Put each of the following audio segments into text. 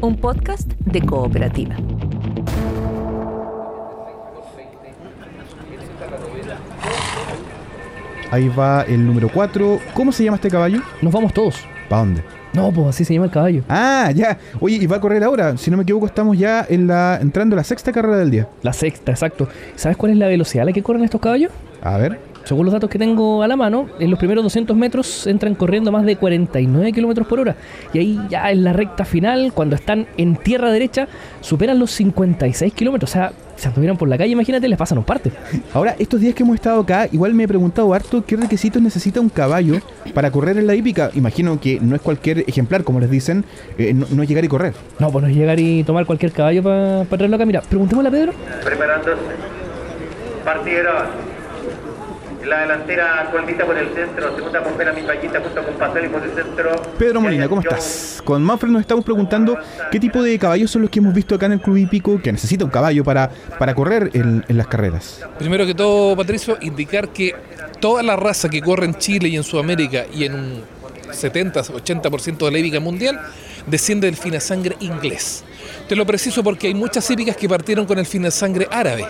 un podcast de cooperativa. Ahí va el número 4. ¿Cómo se llama este caballo? Nos vamos todos. ¿Para dónde? No, pues así se llama el caballo. Ah, ya. Oye, y va a correr ahora. Si no me equivoco, estamos ya en la, entrando a la sexta carrera del día. La sexta, exacto. ¿Sabes cuál es la velocidad a la que corren estos caballos? A ver. Según los datos que tengo a la mano, en los primeros 200 metros entran corriendo más de 49 kilómetros por hora. Y ahí ya en la recta final, cuando están en tierra derecha, superan los 56 kilómetros. O sea, si anduvieran por la calle, imagínate, les pasan un parte. Ahora, estos días que hemos estado acá, igual me he preguntado harto qué requisitos necesita un caballo para correr en la hípica. Imagino que no es cualquier ejemplar, como les dicen, eh, no, no es llegar y correr. No, pues no es llegar y tomar cualquier caballo para traerlo acá. Mira, preguntémosle a Pedro. Preparándose. Partieron. La delantera Coldita por el centro, segunda portera mi paquita junto con Pastel por el centro. Pedro Molina, ¿cómo estás? Con Manfred nos estamos preguntando qué tipo de caballos son los que hemos visto acá en el Club Hípico que necesita un caballo para, para correr en, en las carreras. Primero que todo, Patricio, indicar que toda la raza que corre en Chile y en Sudamérica y en un 70-80% de la hípica mundial desciende del finasangre inglés. Te lo preciso porque hay muchas hípicas que partieron con el finasangre árabe.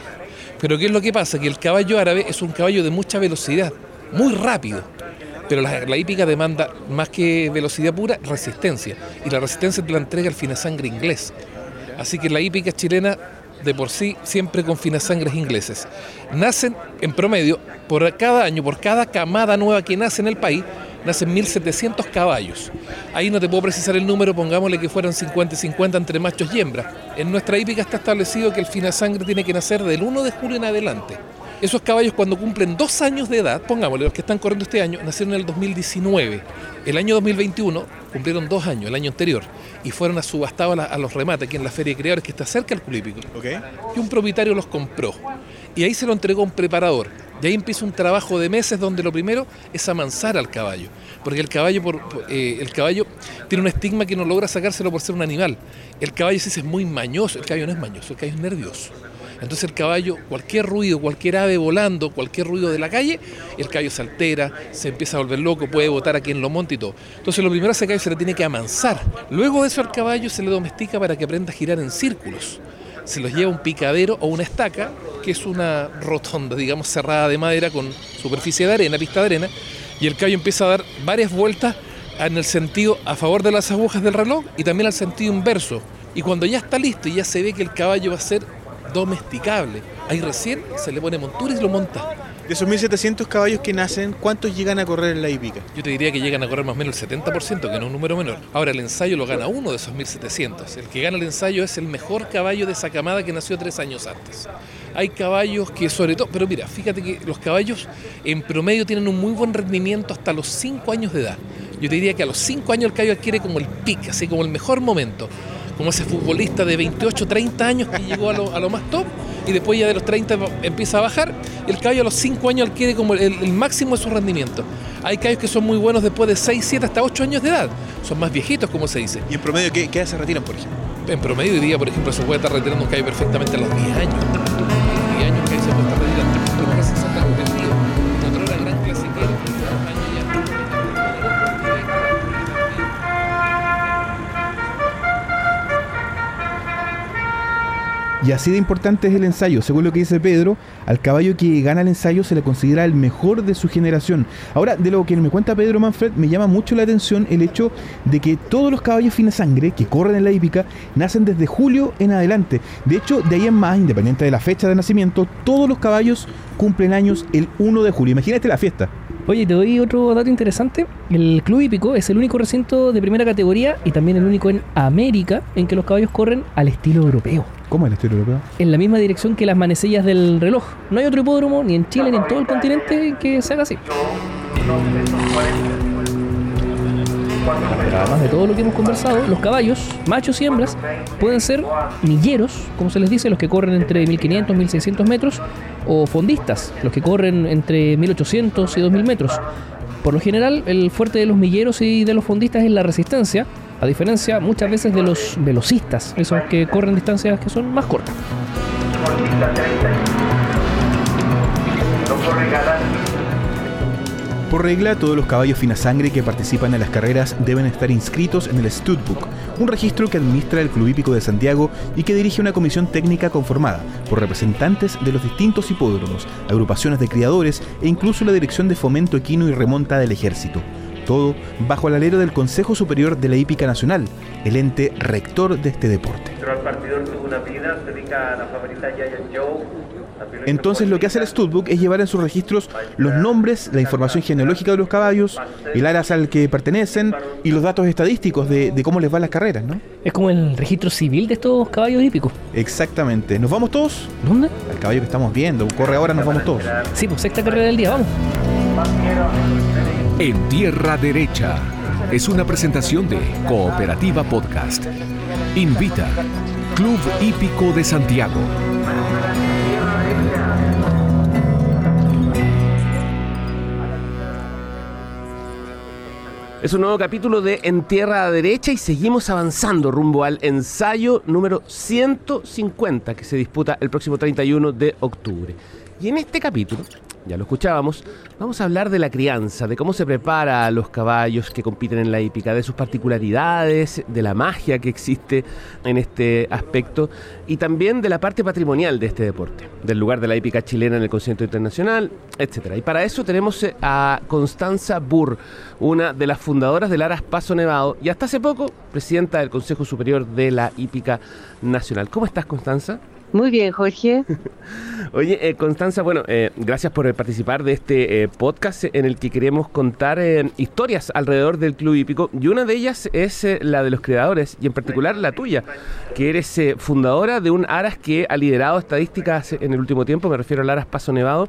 Pero ¿qué es lo que pasa? Que el caballo árabe es un caballo de mucha velocidad, muy rápido. Pero la, la hípica demanda más que velocidad pura, resistencia. Y la resistencia te la entrega el finasangre inglés. Así que la hípica chilena de por sí siempre con finasangres ingleses. Nacen en promedio por cada año, por cada camada nueva que nace en el país, nacen 1.700 caballos. Ahí no te puedo precisar el número, pongámosle que fueran 50 y 50 entre machos y hembras. En nuestra hípica está establecido que el finasangre tiene que nacer del 1 de julio en adelante. Esos caballos cuando cumplen dos años de edad, pongámosle los que están corriendo este año, nacieron en el 2019. El año 2021 cumplieron dos años, el año anterior, y fueron a subastados a, los remates aquí en la Feria de Criadores que está cerca del Culípico. Y un propietario los compró. Y ahí se lo entregó a un preparador. Y ahí empieza un trabajo de meses donde lo primero es amansar al caballo. Porque el caballo, eh, el caballo tiene un estigma que no logra sacárselo por ser un animal. El caballo sí es muy mañoso, el caballo no es mañoso, el caballo es nervioso. Entonces el caballo, cualquier ruido, cualquier ave volando, cualquier ruido de la calle, el caballo se altera, se empieza a volver loco, puede botar a quien lo monte y todo. Entonces lo primero a ese caballo se le tiene que amansar. Luego de eso al caballo se le domestica para que aprenda a girar en círculos. Se los lleva un picadero o una estaca, que es una rotonda, digamos, cerrada de madera con superficie de arena, pista de arena, y el caballo empieza a dar varias vueltas en el sentido a favor de las agujas del reloj y también al sentido inverso. Y cuando ya está listo y ya se ve que el caballo va a ser domesticable, ahí recién se le pone montura y lo monta. De esos 1700 caballos que nacen, ¿cuántos llegan a correr en la hípica? Yo te diría que llegan a correr más o menos el 70%, que no es un número menor. Ahora, el ensayo lo gana uno de esos 1700. El que gana el ensayo es el mejor caballo de esa camada que nació tres años antes. Hay caballos que sobre todo, pero mira, fíjate que los caballos en promedio tienen un muy buen rendimiento hasta los 5 años de edad. Yo te diría que a los 5 años el caballo adquiere como el pic, así como el mejor momento. Como ese futbolista de 28, 30 años que llegó a lo, a lo más top y después ya de los 30 empieza a bajar. El caballo a los 5 años adquiere como el, el máximo de su rendimiento. Hay caballos que son muy buenos después de 6, 7 hasta 8 años de edad. Son más viejitos, como se dice. ¿Y en promedio qué, qué edad se retiran, por ejemplo? En promedio hoy día, por ejemplo, se puede estar retirando un caballo perfectamente a los 10 años. 10 años que se puede estar retirando. Y así de importante es el ensayo. Según lo que dice Pedro, al caballo que gana el ensayo se le considera el mejor de su generación. Ahora, de lo que me cuenta Pedro Manfred, me llama mucho la atención el hecho de que todos los caballos fina sangre que corren en la hípica nacen desde julio en adelante. De hecho, de ahí en más, independiente de la fecha de nacimiento, todos los caballos cumplen años el 1 de julio. Imagínate la fiesta. Oye, te doy otro dato interesante. El Club Hípico es el único recinto de primera categoría y también el único en América en que los caballos corren al estilo europeo. ¿Cómo el estilo europeo? En la misma dirección que las manecillas del reloj. No hay otro hipódromo, ni en Chile, ni en todo el continente, que se haga así. Además de todo lo que hemos conversado, los caballos, machos y hembras, pueden ser milleros, como se les dice, los que corren entre 1500 y 1600 metros, o fondistas, los que corren entre 1800 y 2000 metros. Por lo general, el fuerte de los milleros y de los fondistas es la resistencia, a diferencia muchas veces de los velocistas, esos que corren distancias que son más cortas. Por regla, todos los caballos fina sangre que participan en las carreras deben estar inscritos en el Studbook, un registro que administra el Club Hípico de Santiago y que dirige una comisión técnica conformada por representantes de los distintos hipódromos, agrupaciones de criadores e incluso la Dirección de Fomento Equino y Remonta del Ejército. Todo bajo el alero del Consejo Superior de la Hípica Nacional, el ente rector de este deporte. Entonces lo que hace el Studbook es llevar en sus registros los nombres, la información genealógica de los caballos, el aras al que pertenecen y los datos estadísticos de, de cómo les van las carreras, ¿no? Es como el registro civil de estos caballos hípicos. Exactamente. ¿Nos vamos todos? ¿Dónde? Al caballo que estamos viendo. Corre ahora, nos vamos todos. Sí, pues sexta carrera del día, vamos. En Tierra Derecha es una presentación de Cooperativa Podcast. Invita Club Hípico de Santiago. Es un nuevo capítulo de En Tierra Derecha y seguimos avanzando rumbo al ensayo número 150 que se disputa el próximo 31 de octubre. Y en este capítulo ya lo escuchábamos, vamos a hablar de la crianza, de cómo se prepara a los caballos que compiten en la hípica, de sus particularidades, de la magia que existe en este aspecto y también de la parte patrimonial de este deporte, del lugar de la hípica chilena en el concierto internacional, etc. Y para eso tenemos eh, a Constanza Burr, una de las fundadoras del Aras Paso Nevado y hasta hace poco presidenta del Consejo Superior de la Hípica Nacional. ¿Cómo estás, Constanza? Muy bien, Jorge. Oye, eh, Constanza, bueno, eh, gracias por participar de este eh, podcast en el que queremos contar historias alrededor del Club Hípico y una de ellas es la de los creadores y en particular la tuya, que eres fundadora de un Aras que ha liderado estadísticas en el último tiempo, me refiero al Aras Paso Nevado.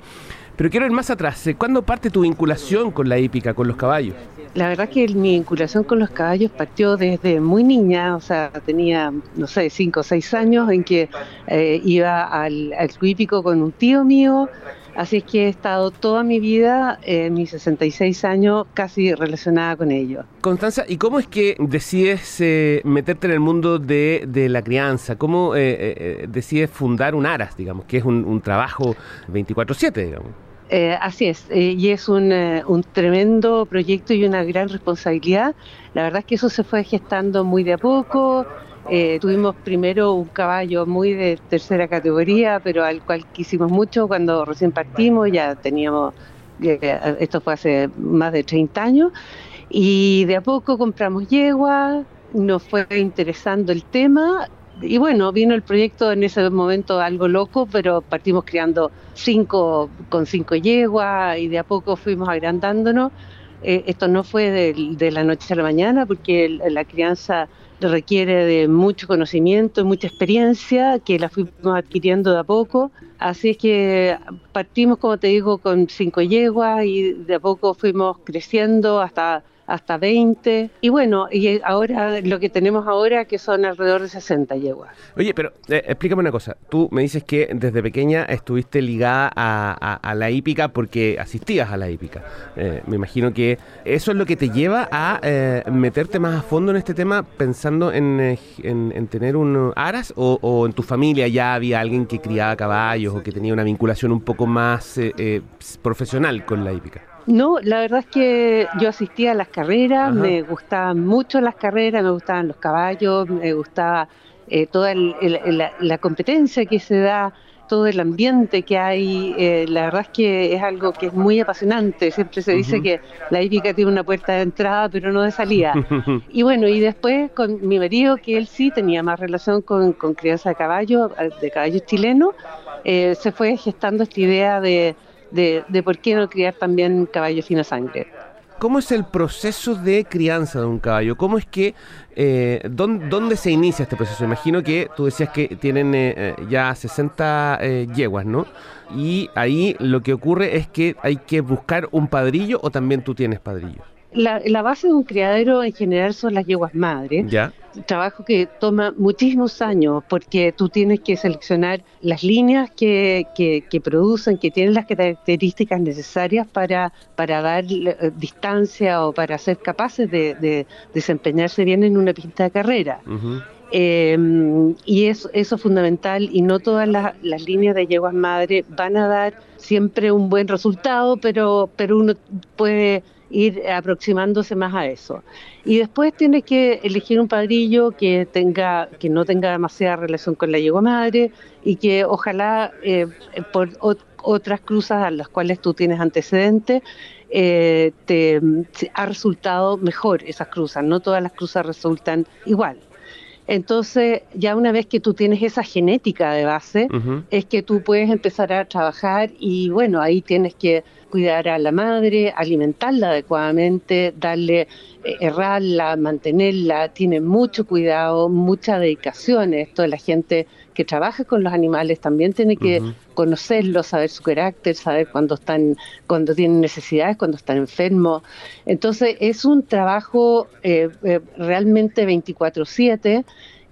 Pero quiero ir más atrás, ¿cuándo parte tu vinculación con la hípica, con los caballos? La verdad que mi vinculación con los caballos partió desde muy niña, o sea, tenía, no sé, cinco o seis años en que eh, iba al, al hípico con un tío mío, así es que he estado toda mi vida, en mis 66 años, casi relacionada con ellos. Constanza, ¿y cómo es que decides eh, meterte en el mundo de, la crianza? ¿Cómo eh, decides fundar un ARAS, digamos, que es un, un trabajo 24/7, digamos? Eh, así es, eh, y es un, eh, un, tremendo proyecto y una gran responsabilidad. La verdad es que eso se fue gestando muy de a poco. tuvimos primero un caballo muy de tercera categoría, pero al cual quisimos mucho cuando recién partimos, ya teníamos, esto fue hace más de 30 años, y de a poco compramos yegua, nos fue interesando el tema y bueno, vino el proyecto en ese momento algo loco, pero partimos creando cinco con cinco yeguas y de a poco fuimos agrandándonos. Eh, esto no fue de, la noche a la mañana porque la crianza requiere de mucho conocimiento y mucha experiencia que la fuimos adquiriendo de a poco. Así es que partimos, como te digo, con cinco yeguas y de a poco fuimos creciendo hasta hasta 20. Y bueno, y ahora lo que tenemos ahora que son alrededor de 60 yeguas. Oye, pero eh, explícame una cosa. Tú me dices que desde pequeña estuviste ligada a, la hípica porque asistías a la hípica. Eh, me imagino que eso es lo que te lleva a eh, meterte más a fondo en este tema pensando en, tener un aras o, o, en tu familia ya había alguien que criaba caballos o que tenía una vinculación un poco más profesional con la hípica. No, la verdad es que yo asistía a las carreras, me gustaban mucho las carreras, me gustaban los caballos, me gustaba eh, toda la, competencia que se da, todo el ambiente que hay. Eh, la verdad es que es algo que es muy apasionante. Siempre se dice que la hípica tiene una puerta de entrada, pero no de salida. y bueno, y después con mi marido, que él sí tenía más relación con, crianza de caballos, de caballos chilenos, eh, se fue gestando esta idea de de, por qué no criar también caballos fina sangre. ¿Cómo es el proceso de crianza de un caballo? ¿Cómo es que, eh, dónde, se inicia este proceso? Imagino que tú decías que tienen eh, eh, ya 60 yeguas, ¿no? Y ahí lo que ocurre es que hay que buscar un padrillo o también tú tienes padrillos. La, base de un criadero en general son las yeguas madres. Ya. Trabajo que toma muchísimos años porque tú tienes que seleccionar las líneas que, que, producen, que tienen las características necesarias para, para dar eh, distancia o para ser capaces de, desempeñarse bien en una pista de carrera. Eh, y eso, eso es fundamental y no todas las, las líneas de yeguas madre van a dar siempre un buen resultado, pero, pero uno puede ir aproximándose más a eso. Y después tienes que elegir un padrillo que tenga, que no tenga demasiada relación con la yegua madre y que ojalá eh, por ot- otras cruzas a las cuales tú tienes antecedentes eh, te ha resultado mejor esas cruzas. No todas las cruzas resultan igual. Entonces, ya una vez que tú tienes esa genética de base, es que tú puedes empezar a trabajar y bueno, ahí tienes que cuidar a la madre, alimentarla adecuadamente, darle, eh, errarla, mantenerla, tiene mucho cuidado, mucha dedicación. Esto de la gente que trabaja con los animales también tiene que conocerlos, saber su carácter, saber cuándo están, cuando tienen necesidades, cuando están enfermos. Entonces es un trabajo eh, eh, realmente 24/7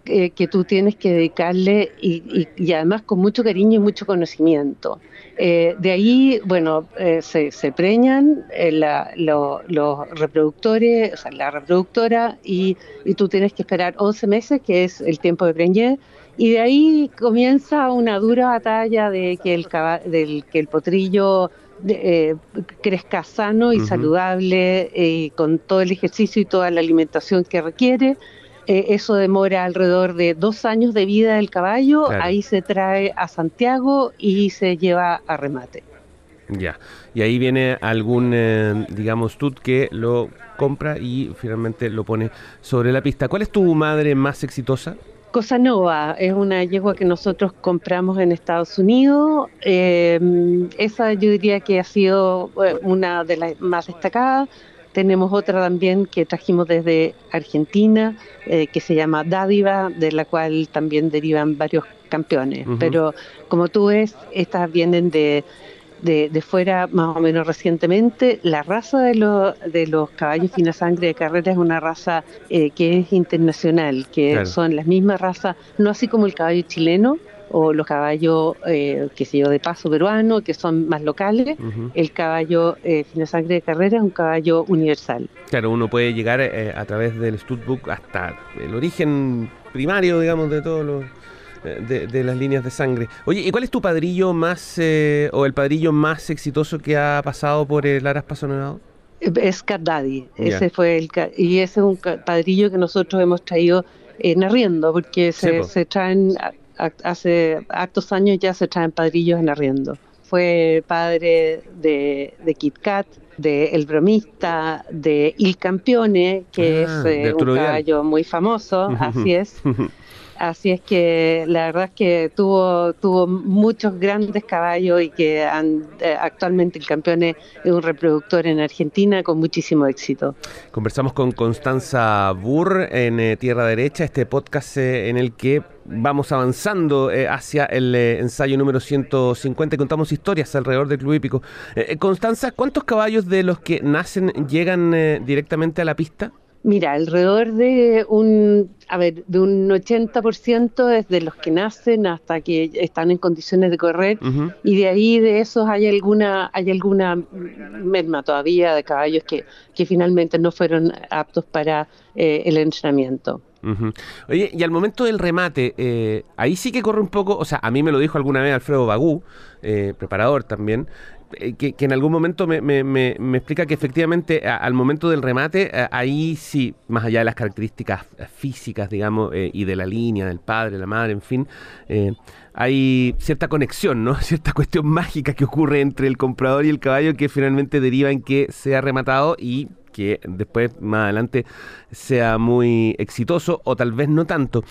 eh, que tú tienes que dedicarle y, y- y además con mucho cariño y mucho conocimiento. De ahí, bueno, eh, se, se preñan la- lo- los reproductores, o sea, la reproductora, y, y tú tienes que esperar 11 meses, que es el tiempo de preñez, y de ahí comienza una dura batalla de que el, del, que el potrillo eh, crezca sano y saludable, eh, con todo el ejercicio y toda la alimentación que requiere. Eh, eso demora alrededor de dos años de vida del caballo, Claro. ahí se trae a Santiago y se lleva a remate. Ya. Y ahí viene algún, eh, digamos, tut que lo compra y finalmente lo pone sobre la pista. ¿Cuál es tu madre más exitosa? Cosa Nova es una yegua que nosotros compramos en Estados Unidos. Eh, esa yo diría que ha sido eh, una de las más destacadas. Tenemos otra también que trajimos desde Argentina, eh, que se llama Dádiva, de la cual también derivan varios campeones. Pero como tú ves, estas vienen de, de, de fuera más o menos recientemente. La raza de, los de los caballos fina sangre de carrera es una raza eh, que es internacional, que Claro. son las mismas razas, no así como el caballo chileno o los caballos, eh, qué sé yo, de paso peruano, que son más locales. El caballo eh, fina sangre de carrera es un caballo universal. Claro, uno puede llegar eh, a través del Studbook hasta el origen primario, digamos, de todos los de, de las líneas de sangre. Oye, ¿y cuál es tu padrillo más eh, o el padrillo más exitoso que ha pasado por el Aras Paso Nevado? Es Cat Daddy, ese fue el y ese es un padrillo que nosotros hemos traído en arriendo, porque Sí, se, po. se traen hace hartos años ya se traen padrillos en arriendo. Fue padre de, de Kit Kat, de El Bromista, de Il Campione, que Ah, es eh, un caballo muy famoso, así es. Así es que la verdad es que tuvo, muchos grandes caballos y que eh, actualmente el campeón es un reproductor en Argentina con muchísimo éxito. Conversamos con Constanza Burr en eh, Tierra Derecha, este podcast eh, en el que vamos avanzando hacia el ensayo número 150 y contamos historias alrededor del Club Hípico. Constanza, ¿cuántos caballos de los que nacen llegan directamente a la pista? Mira, alrededor de un, a ver, de un 80% es de los que nacen hasta que están en condiciones de correr y de ahí de esos hay alguna hay alguna merma todavía de caballos que, que finalmente no fueron aptos para eh, el entrenamiento. Oye, y al momento del remate, eh, ahí sí que corre un poco, o sea, a mí me lo dijo alguna vez Alfredo Bagú, eh, preparador también, eh, que, que en algún momento me, me- me- explica que efectivamente al momento del remate, ahí sí, más allá de las características físicas, digamos, y de la línea, del padre, la madre, en fin, hay cierta conexión, ¿no? Cierta cuestión mágica que ocurre entre el comprador y el caballo que finalmente deriva en que sea rematado y que después, más adelante, sea muy exitoso o tal vez no tanto.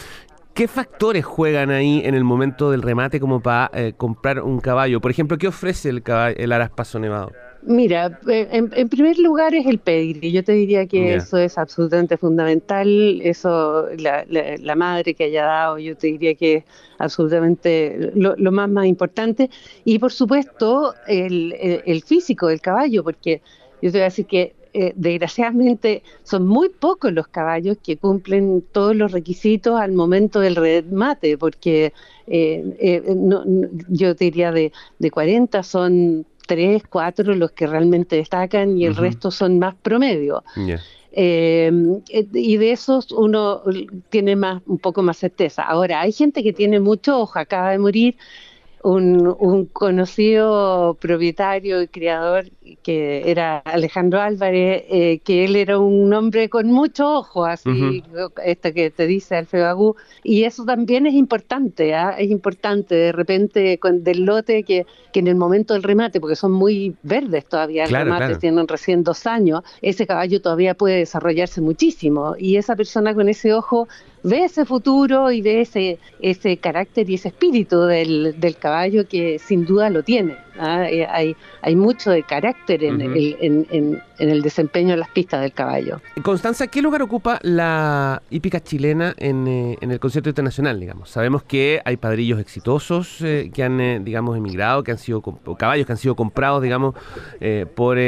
¿Qué factores juegan ahí en el momento del remate como para eh, comprar un caballo? Por ejemplo, ¿qué ofrece el, caballo, el Aras Paso Nevado? Mira, eh, en, en primer lugar es el pedigree. Yo te diría que eso es absolutamente fundamental. Eso, la, la- la madre que haya dado, yo te diría que es absolutamente lo, lo más, más importante. Y por supuesto, el, el- el físico del caballo, porque yo te voy a decir que eh, desgraciadamente son muy pocos los caballos que cumplen todos los requisitos al momento del remate, porque eh, eh, no- no- yo diría de, de 40 son tres, cuatro los que realmente destacan y el resto son más promedio. Eh, y de esos uno tiene más un poco más certeza. Ahora, hay gente que tiene mucho ojo, acaba de morir un, un conocido propietario y criador que era Alejandro Álvarez, eh, que él era un hombre con mucho ojo, así, esto que te dice Alfredo Agú, y eso también es importante, ¿ah? es importante de repente con, del lote que, que en el momento del remate, porque son muy verdes todavía, el Claro, remate claro. tienen recién dos años, ese caballo todavía puede desarrollarse muchísimo, y esa persona con ese ojo ve ese futuro y ve ese, ese carácter y ese espíritu del, del caballo que sin duda lo tiene. ¿Ah? Eh, Hay, hay mucho de carácter en, el, en, en- en el desempeño en las pistas del caballo. Constanza, ¿qué lugar ocupa la hípica chilena en, eh, en el concierto internacional, digamos? Sabemos que hay padrillos exitosos eh, que han, eh, digamos, emigrado, que han sido caballos que han sido comprados, digamos, eh, por,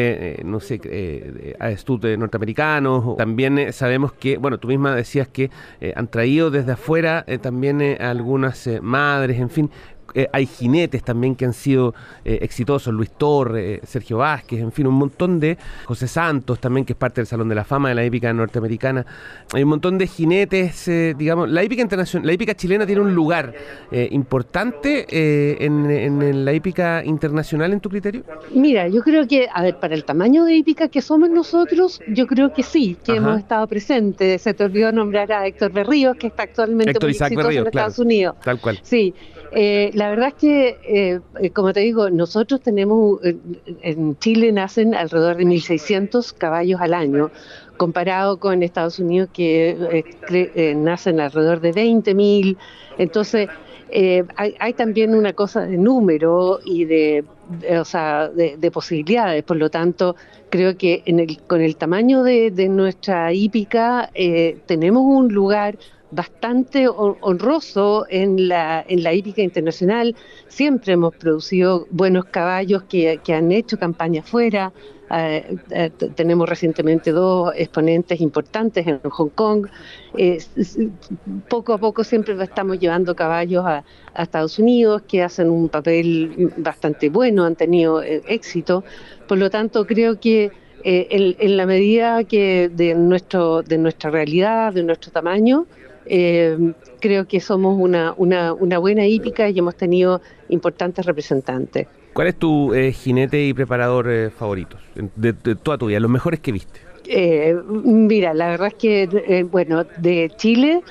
no sé, eh, norteamericanos. También eh, sabemos que, bueno, tú misma decías que han traído desde afuera también algunas eh, madres, en fin. Eh, hay jinetes también que han sido eh, exitosos, Luis Torre, eh, Sergio Vázquez, en fin, un montón de José Santos también, que es parte del Salón de la Fama de la hípica norteamericana. Hay un montón de jinetes, eh, digamos, la hípica internacional, la hípica chilena tiene un lugar eh, importante eh, en, en la hípica internacional, en tu criterio. Mira, yo creo que, a ver, para el tamaño de hípica que somos nosotros, yo creo que sí, que Ajá. hemos estado presentes. Se te olvidó nombrar a Héctor Berríos, que está actualmente Héctor muy Isaac exitoso Berríos, en claro. Estados Unidos. Tal cual. Sí, eh, la verdad es que, eh, eh, como te digo, nosotros tenemos, eh, en Chile nacen alrededor de 1.600 caballos al año, comparado con Estados Unidos que eh, eh, nacen alrededor de 20.000. Entonces, hay, hay también una cosa de número y de, o sea, de, de posibilidades. Por lo tanto, creo que en el, con el tamaño de, de nuestra hípica tenemos un lugar bastante hon- honroso en la, en la hípica internacional. Siempre hemos producido buenos caballos que, que han hecho campaña afuera. Eh, eh, tenemos recientemente dos exponentes importantes en Hong Kong. Eh, poco a poco siempre estamos llevando caballos a, a Estados Unidos que hacen un papel bastante bueno, han tenido eh, éxito. Por lo tanto, creo que eh, en, en la medida que de, nuestro, de nuestra realidad, de nuestro tamaño, eh, creo que somos una, una, una buena hípica y hemos tenido importantes representantes. ¿Cuál es tu eh, jinete y preparador eh, favoritos en- de, de toda tu vida, los mejores que viste? Eh, mira, la verdad es que, eh, bueno, de Chile,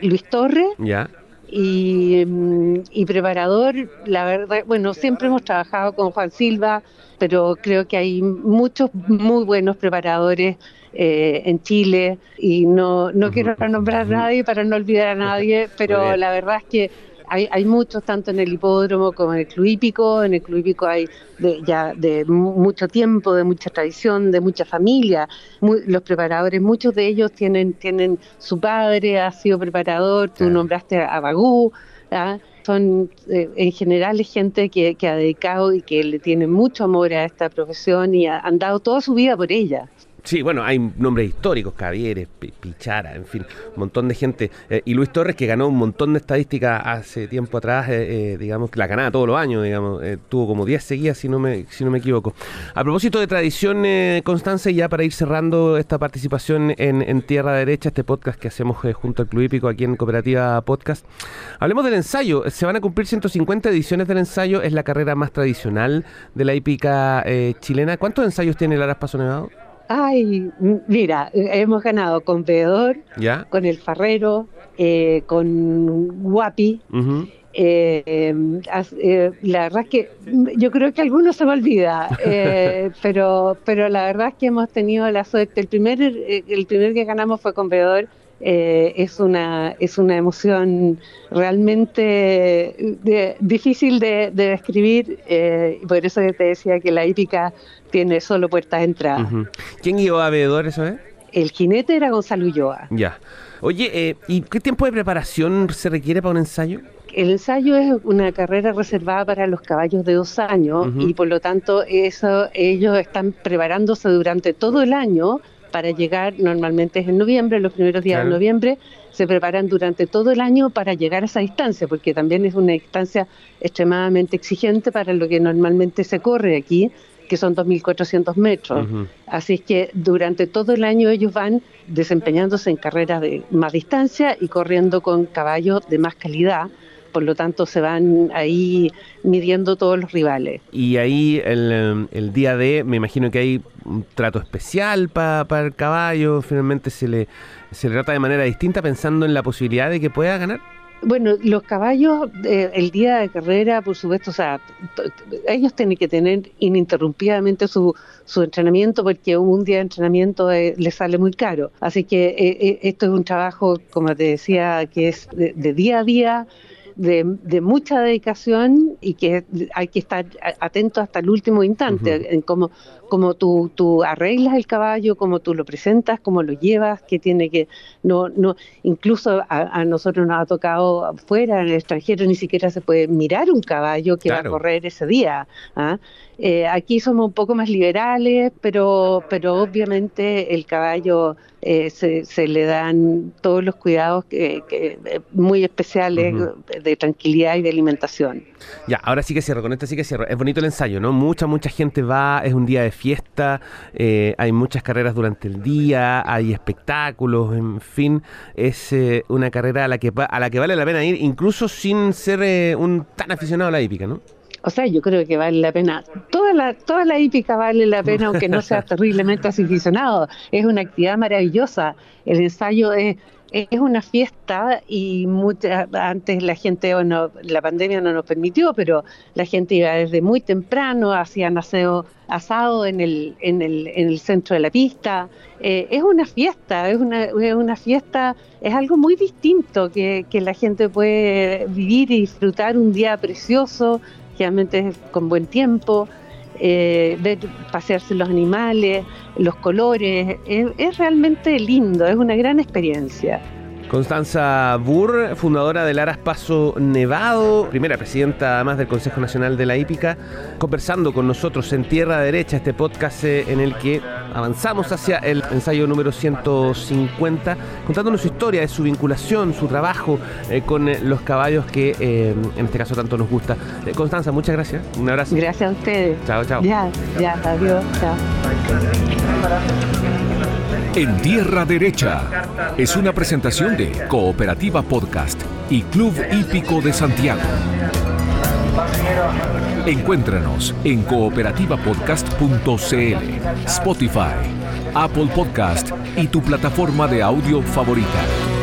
Luis Torres ¿Ya? y, mm, y preparador, la verdad, bueno, siempre hemos trabajado con Juan Silva, pero creo que hay muchos muy buenos preparadores eh, en Chile y no, no quiero nombrar a nadie para no olvidar a nadie, Muy pero la verdad es que hay, hay muchos, tanto en el hipódromo como en el club hípico. En el club hípico hay de, ya de mu- mucho tiempo, de mucha tradición, de mucha familia. Mu- los preparadores, muchos de ellos tienen, tienen su padre, ha sido preparador, tú nombraste a Bagú. ¿ah? Son eh, en general es gente que, que ha dedicado y que le tiene mucho amor a esta profesión y ha- han dado toda su vida por ella. Sí, bueno, hay nombres históricos, Cavieres, Pi- Pichara, en fin, un montón de gente. Eh, y Luis Torres, que ganó un montón de estadísticas hace tiempo atrás, eh, eh, digamos, que la ganaba todos los años, digamos, tuvo como 10 seguidas, si no me, si no me equivoco. A propósito de tradición, eh, Constanza, ya para ir cerrando esta participación en, Tierra Derecha, este podcast que hacemos junto al Club Hípico aquí en Cooperativa Podcast, hablemos del ensayo. Se van a cumplir 150 ediciones del ensayo, es la carrera más tradicional de la hípica chilena. ¿Cuántos ensayos tiene Lara Paso Nevado? Ay, mira, hemos ganado con Veedor, ¿Ya? con El Farrero, eh, con Guapi. Eh, eh, as- eh, la verdad es que yo creo que algunos se me olvida, eh, pero, pero la verdad es que hemos tenido la suerte. El primer, el primer que ganamos fue con Veedor. Eh, es una es una emoción realmente de- difícil de, de describir eh, por eso te decía que la hípica tiene solo puertas de entrada. ¿Quién guió a Veedor eso es? El jinete era Gonzalo Ulloa. Ya. Oye, eh, ¿y qué tiempo de preparación se requiere para un ensayo? El ensayo es una carrera reservada para los caballos de dos años y por lo tanto eso ellos están preparándose durante todo el año para llegar, normalmente es en noviembre, los primeros días Claro. de noviembre, se preparan durante todo el año para llegar a esa distancia, porque también es una distancia extremadamente exigente para lo que normalmente se corre aquí, que son 2.400 metros. Ujú. Así es que durante todo el año ellos van desempeñándose en carreras de más distancia y corriendo con caballos de más calidad. Por lo tanto, se van ahí midiendo todos los rivales. Y ahí el, el día de, me imagino que hay un trato especial para el caballo, finalmente se le, se le trata de manera distinta pensando en la posibilidad de que pueda ganar. Bueno, los caballos, eh, el día de carrera, por supuesto, o sea, ellos tienen que tener ininterrumpidamente su, su entrenamiento porque un día de entrenamiento eh, les sale muy caro. Así que eh, eh, esto es un trabajo, como te decía, que es de, de día a día, de, de mucha dedicación y que hay que estar atento hasta el último instante, en cómo, cómo tú, tú arreglas el caballo, cómo tú lo presentas, cómo lo llevas, que tiene que, no, no, incluso a, a nosotros nos ha tocado afuera, en el extranjero, ni siquiera se puede mirar un caballo que va a correr ese día. ¿ah? Eh, aquí somos un poco más liberales, pero, pero obviamente el caballo eh, se, se le dan todos los cuidados que, que, eh, muy especiales de tranquilidad y de alimentación. Ya, ahora sí que cierro, con esto sí que cierro. Es bonito el ensayo, ¿no? Mucha, mucha gente va, es un día de fiesta, eh, hay muchas carreras durante el día, hay espectáculos, en fin, es eh, una carrera a la, que, a la que vale la pena ir, incluso sin ser eh, un tan aficionado a la hípica, ¿no? O sea, yo creo que vale la pena. Toda la, toda la hípica vale la pena, aunque no seas terriblemente aficionado. Es una actividad maravillosa. El ensayo es, es una fiesta y mucha, antes la gente, bueno, la pandemia no nos permitió, pero la gente iba desde muy temprano, hacían aseo, asado en el, en, el, en el centro de la pista. Eh, es una fiesta, es una, es una fiesta, es algo muy distinto que, que la gente puede vivir y disfrutar un día precioso generalmente es con buen tiempo, eh, ver pasearse los animales, los colores, es, es realmente lindo, es una gran experiencia. Constanza Burr, fundadora del Aras Paso Nevado, primera presidenta además del Consejo Nacional de la Hípica, conversando con nosotros en Tierra Derecha, este podcast eh, en el que avanzamos hacia el ensayo número 150, contándonos su historia, de su vinculación, su trabajo eh, con eh, los caballos que eh, en este caso tanto nos gusta. Eh, Constanza, muchas gracias. Un abrazo. Gracias a ustedes. Chao, chao. Ya, ya, adiós, chao. En Tierra Derecha es una presentación de Cooperativa Podcast y Club Hípico de Santiago. Encuéntranos en cooperativapodcast.cl, Spotify, Apple Podcast y tu plataforma de audio favorita.